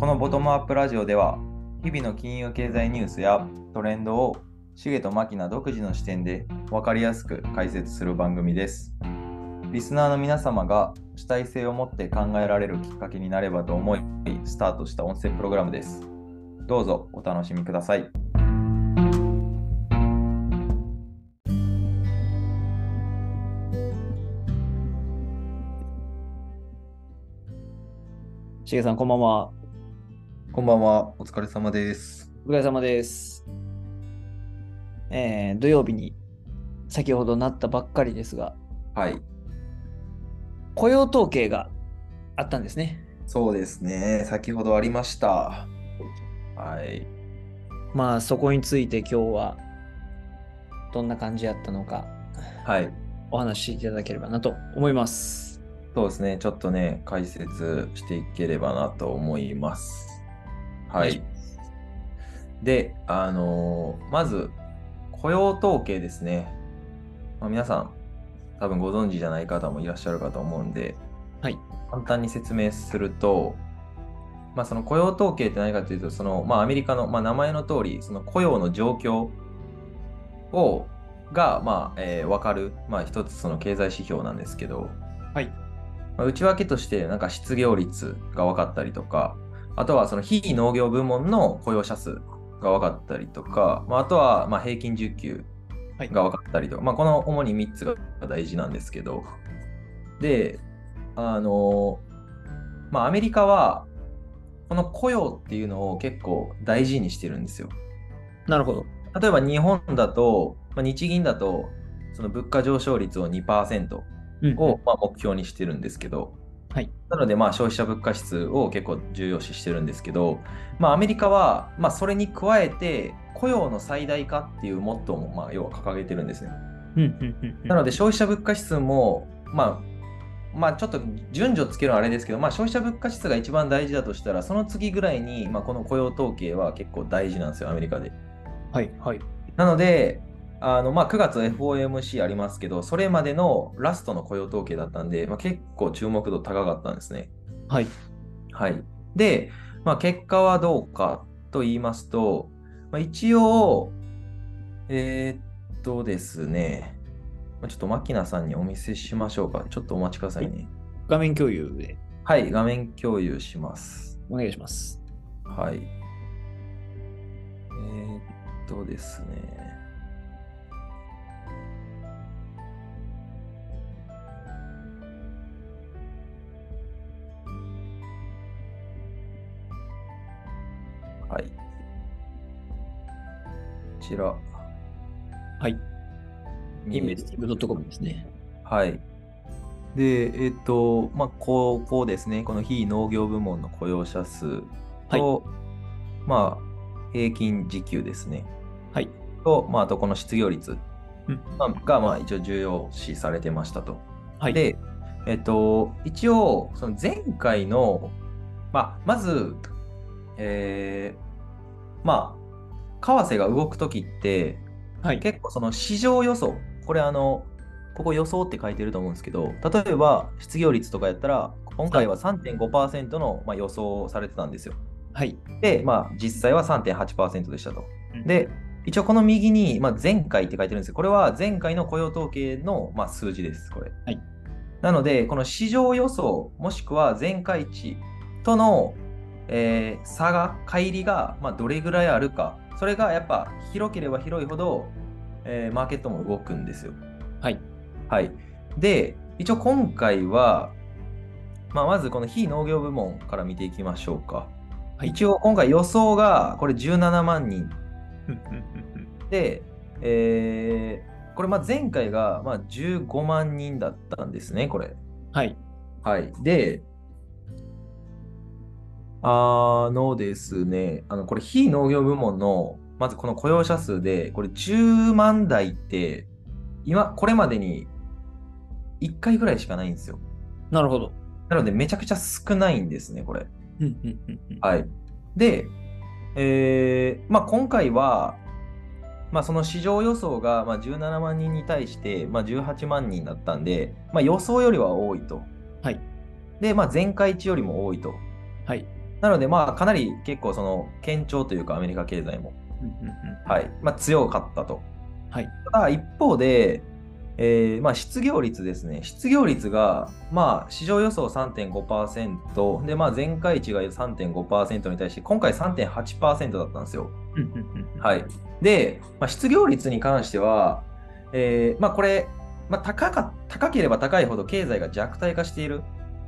このボトムアップラジオでは日々の金融経済ニュースやトレンドをシゲとマキナ独自の視点で分かりやすく解説する番組です。リスナーの皆様が主体性を持って考えられるきっかけになればと思いスタートした音声プログラムです。どうぞお楽しみください。しげさん、こんばんは。こんばんは、お疲れ様です。お疲れ様です。えー、土曜日に先ほどなったばっかりですが、はい、雇用統計があったんですね。そうですね。先ほどありました。はい。まあ、そこについて今日はどんな感じやったのかはい。お話しいただければなと思います。そうですね。ちょっとね、解説していければなと思います。はい。で、あのーまず、雇用統計ですね。まあ、皆さん、多分ご存知じゃない方もいらっしゃるかと思うんで、はい。簡単に説明すると、まあ、その雇用統計って何かというと、その、まあ、アメリカの、まあ、名前の通り、その雇用の状況を、が、まあ、えーわかる、まあ、一つその経済指標なんですけど、はい。まあ、内訳として、なんか失業率が分かったりとか、あとはその非農業部門の雇用者数が分かったりとか、まあ、あとはまあ平均受給はいが分かったりとか、まあ、この主に3つが大事なんですけど、で、あの、まあ、アメリカは、この雇用っていうのを結構大事にしてるんですよ。なるほど。例えば日本だと、まあ、日銀だと、その物価上昇率を2%うんをまあ目標にしてるんですけど、はい。なのでまあ消費者物価指数を結構重要視してるんですけど、まあ、アメリカはまあそれに加えて雇用の最大化っていうモットーもまあ要は掲げてるんですね。なので消費者物価指数も、まあ、まあちょっと順序つけるのはあれですけど、まあ、消費者物価指数が一番大事だとしたら、その次ぐらいに、まあ、この雇用統計は結構大事なんですよ、アメリカで。はい。はい。なので、あのまあ、9月 FOMC ありますけど、それまでのラストの雇用統計だったんで、まあ、結構注目度高かったんですね。はい。はい。で、まあ、結果はどうかと言いますと、まあ、一応、えーっとですね、まあちょっと牧野さんにお見せしましょうか。ちょっとお待ちくださいね。画面共有ではい、画面共有します。お願いします。はい。えーっとですね。はい。こちら。はい。インベスティング .com ですね。はい。で、えっと、まあ、こう、こうですね、この非農業部門の雇用者数と、まあ、平均時給ですね。はい。と、まあ、あとこの失業率、うんまあ、が、まあ、一応重要視されてましたと。はい。で、えっと、一応、その前回の、まあ、まず、えーまあ、為替が動くときって、はい。結構その市場予想、これあの、ここ予想って書いてると思うんですけど、例えば失業率とかやったら、今回は3.5%のまあ予想されてたんですよ。はい。で、まあ実際は3.8%でしたと。うんで、一応この右に、まあ、前回って書いてるんですけど、これは前回の雇用統計のまあ数字です、これ。はいなので、この市場予想、もしくは前回値との、えー差が、乖離が、まあ、どれぐらいあるか、それがやっぱ広ければ広いほど、えーマーケットも動くんですよ。はい。はい。で、一応今回は、まあ、まずこの非農業部門から見ていきましょうか。はい一応今回予想がこれ17万人で、えーこれまあ前回がまあ15万人だったんですね、これ。はい。はい。で、あのですね、あのこれ非農業部門のまずこの雇用者数で、これ10万台って、今、これまでに1回ぐらいしかないんですよ。なるほど。なのでめちゃくちゃ少ないんですね、これ。うんうんうんうんはい。で、えーまあ、今回は、まあ、その市場予想がまあ17万人に対してまあ18万人だったんで、まあ、予想よりは多いと。はい。で、まあ、前回値よりも多いと。はい。なので、まあ、かなり結構その堅調というか、アメリカ経済も、はいまあ、強かったと。はい。ただ、一方で、えーまあ、失業率ですね。失業率が、まあ、市場予想3.5%で、まあ、前回値が3.5%に対して、今回3.8%だったんですよ。はい。で、まあ、失業率に関しては、えーまあ、これ、まあ、高か高ければ高いほど経済が弱体化している。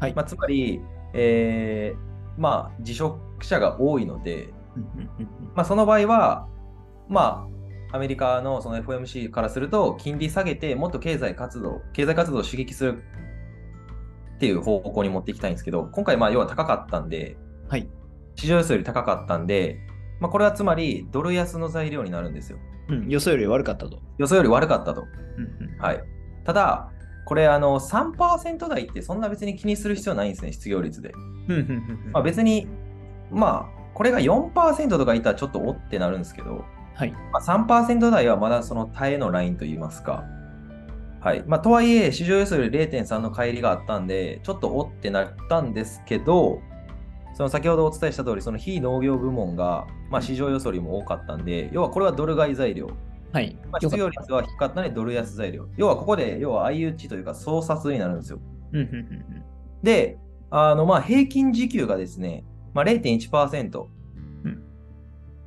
はいまあ、つまり、えーまあ、辞職者が多いので、まあ、その場合は、まあ、アメリカのその FOMC からすると、金利下げて、もっと経済活動、経済活動を刺激するっていう方向に持っていきたいんですけど、今回、まあ、要は高かったんで、はい。市場予想より高かったんで、まあ、これはつまり、ドル安の材料になるんですよ。うん、予想より悪かったと。予想より悪かったと。うんうんはい。ただ、これ、あの、3%台ってそんな別に気にする必要ないんですね、失業率で。まあ、別に、まあ、これが4%とかいったらちょっとおってなるんですけど、はい。まあ、3%台はまだその耐えのラインといいますか。はい。まあ、とはいえ、市場予想より0.3の乖離があったんで、ちょっとおってなったんですけど、その先ほどお伝えした通り、その非農業部門が、まあ、市場予想よりも多かったんで、要はこれはドル買い材料。はい。まあ、失業率は低かったのでドル安材料。要はここで、要は相打ちというか、総殺になるんですよ。うんうんうんで、あの、まあ、平均時給がですね、まあ、0.1%。うん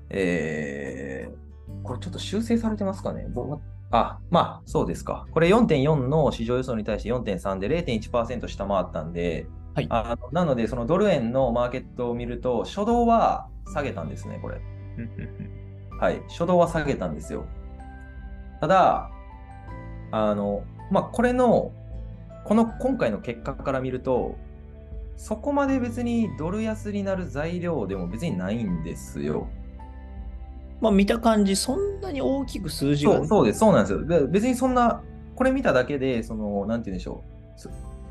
えー、これちょっと修正されてますかね？ぼあ、まあ、そうですか。これ4.4の市場予想に対して4.3で0.1%下回ったんで、はいあのなので、そのドル円のマーケットを見ると、初動は下げたんですね、これ。はい、初動は下げたんですよ。ただ、あの、まあ、これの、この今回の結果から見ると、そこまで別にドル安になる材料でも別にないんですよ。まあ見た感じ、そんなに大きく数字がそうそうです、そうなんですよ。で別にそんな、これ見ただけで、その、なんて言うんでしょう。そ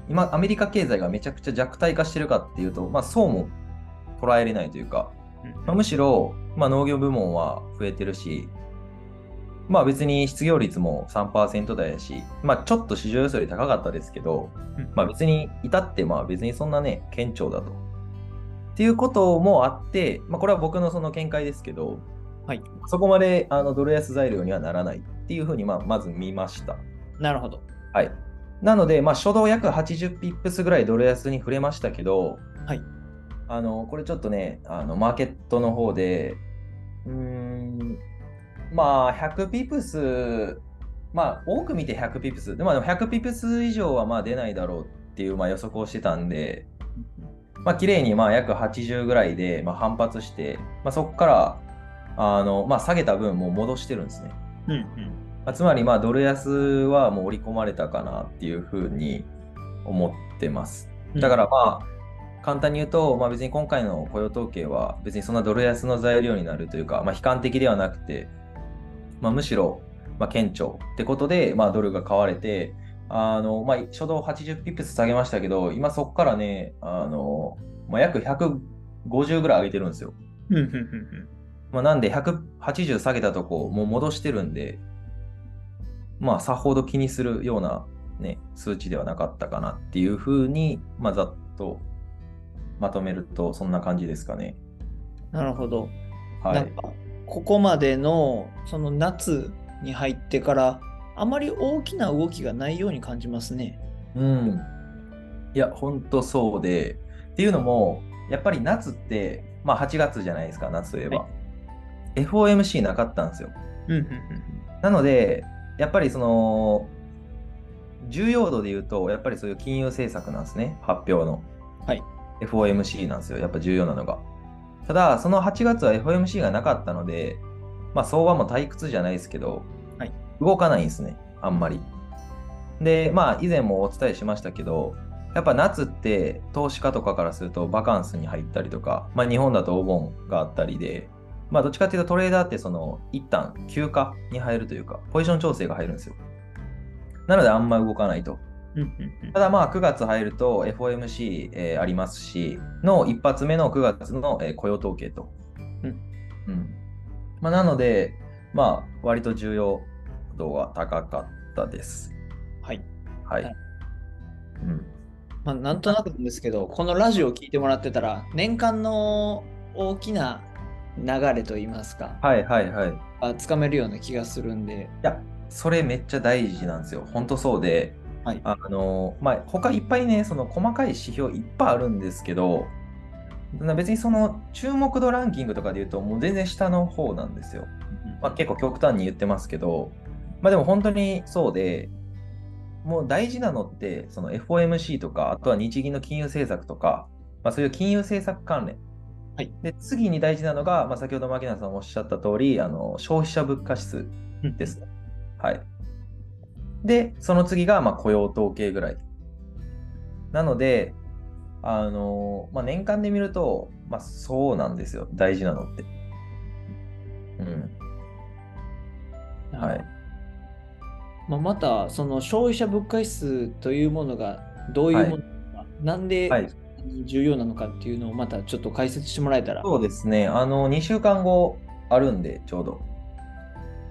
今、アメリカ経済がめちゃくちゃ弱体化してるかっていうと、まあ、そうも捉えれないというか、まあ、むしろ、まあ、農業部門は増えてるし、まあ別に失業率も3%台やし、まあちょっと市場予想より高かったですけど、うんまあ別に至ってまあ別にそんなね、堅調だと。っていうこともあって、まあこれは僕のその見解ですけど、はい。そこまであのドル安材料にはならないっていうふうにまあまず見ました。なるほど。はい。なので、まあ初動約80ピップスぐらいドル安に触れましたけど、はい。あの、これちょっとね、あの、マーケットの方で、うーん、まあ、100ピプス、まあ、多く見て100ピプス、でも100ピプス以上はまあ出ないだろうっていうまあ予測をしてたんで、まあ、綺麗にまあ約80ぐらいでまあ反発して、まあ、そこから、あの、まあ、下げた分もう戻してるんですね。うんうん。まあつまり、まあ、ドル安はもう織り込まれたかなっていうふうに思ってます。だからまあ、簡単に言うと、まあ、別に今回の雇用統計は別にそんなドル安の材料になるというか、まあ、悲観的ではなくて、まあ、むしろ、まあ、顕著ってことで、まあ、ドルが買われて、あのまあ、初動80ピップス下げましたけど、今そこからね、あのまあ、約150ぐらい上げてるんですよ。うんうんうんうん。まあ、なんで180下げたとこ、もう戻してるんで、まあ、さほど気にするような、ね、数値ではなかったかなっていうふうに、まあ、ざっとまとめると、そんな感じですかね。なるほど。はい。ここまでのその夏に入ってからあまり大きな動きがないように感じますね。うん。いや、ほんとそうで、っていうのも、やっぱり夏って、まあ8月じゃないですか、夏といえば。は FOMC なかったんですよ。うんうんなので、やっぱりその、重要度で言うと、やっぱりそういう金融政策なんですね、発表の。はい。FOMC なんですよ、やっぱ重要なのが。ただ、その8月は FOMC がなかったので、まあ、相場も退屈じゃないですけど、はい動かないんですね、あんまり。で、まあ、以前もお伝えしましたけど、やっぱ夏って投資家とかからするとバカンスに入ったりとか、まあ、日本だとお盆があったりで、まあ、どっちかっていうとトレーダーってその一旦休暇に入るというか、ポジション調整が入るんですよ。なのであんま動かないと。ただまあ9月入ると FOMC、えーありますし、の一発目の9月の、えー雇用統計と。うんうんまあ、なので、まあ割と重要度が高かったです。はい。はい。はいうん、まあ、なんとなくなんですけど、このラジオを聞いてもらってたら、年間の大きな流れといいますか、はいはいはい。つかめるような気がするんで、や、それめっちゃ大事なんですよ。本当そうで、はい。あの、まあ、他いっぱいね、その細かい指標いっぱいあるんですけど、な別にその注目度ランキングとかで言うと、もう全然下の方なんですよ。まあ、結構極端に言ってますけど、まあでも本当にそうで、もう大事なのって、その FOMC とか、あとは日銀の金融政策とか、まあ、そういう金融政策関連。はいで次に大事なのが、まあ、先ほど牧野さんもおっしゃった通り、あの消費者物価指数ですね。はい。で、その次がまあ雇用統計ぐらい。なので、あのまあ、年間で見ると、まあ、そうなんですよ、大事なのって。うん。はい。まあ、また、その消費者物価指数というものがどういうものなのか、なんではい重要なのかっていうのをまたちょっと解説してもらえたら。そうですね、あの、2週間後あるんで、ちょうど。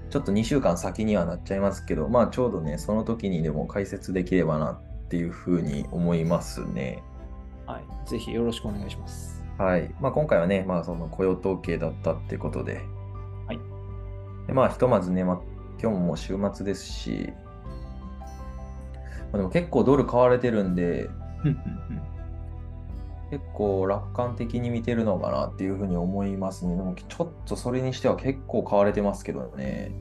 ちょっと2週間先にはなっちゃいますけど、まあ、ちょうどね、その時にでも解説できればなっていうふうに思いますね。はい。ぜひよろしくお願いします。はい。まあ、今回はね、まあ、その雇用統計だったってことで。はい。でまあ、ひとまずね、まあ、今日ももう週末ですし、まあ、でも結構ドル買われてるんで、結構楽観的に見てるのかなっていうふうに思いますね。でもちょっとそれにしては結構買われてますけどね。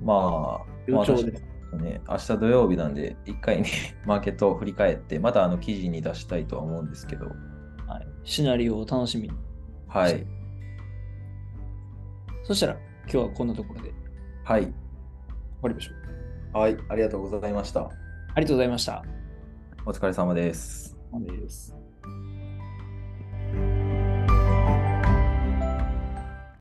まあ、予兆です。ね、明日土曜日なんで、一回ね、マーケットを振り返って、またあの記事に出したいとは思うんですけど、はい。シナリオを楽しみに。はい。そしたら今日はこんなところで終はい。わりましょう。はい。ありがとうございました。ありがとうございました。お疲れ様です。マネです。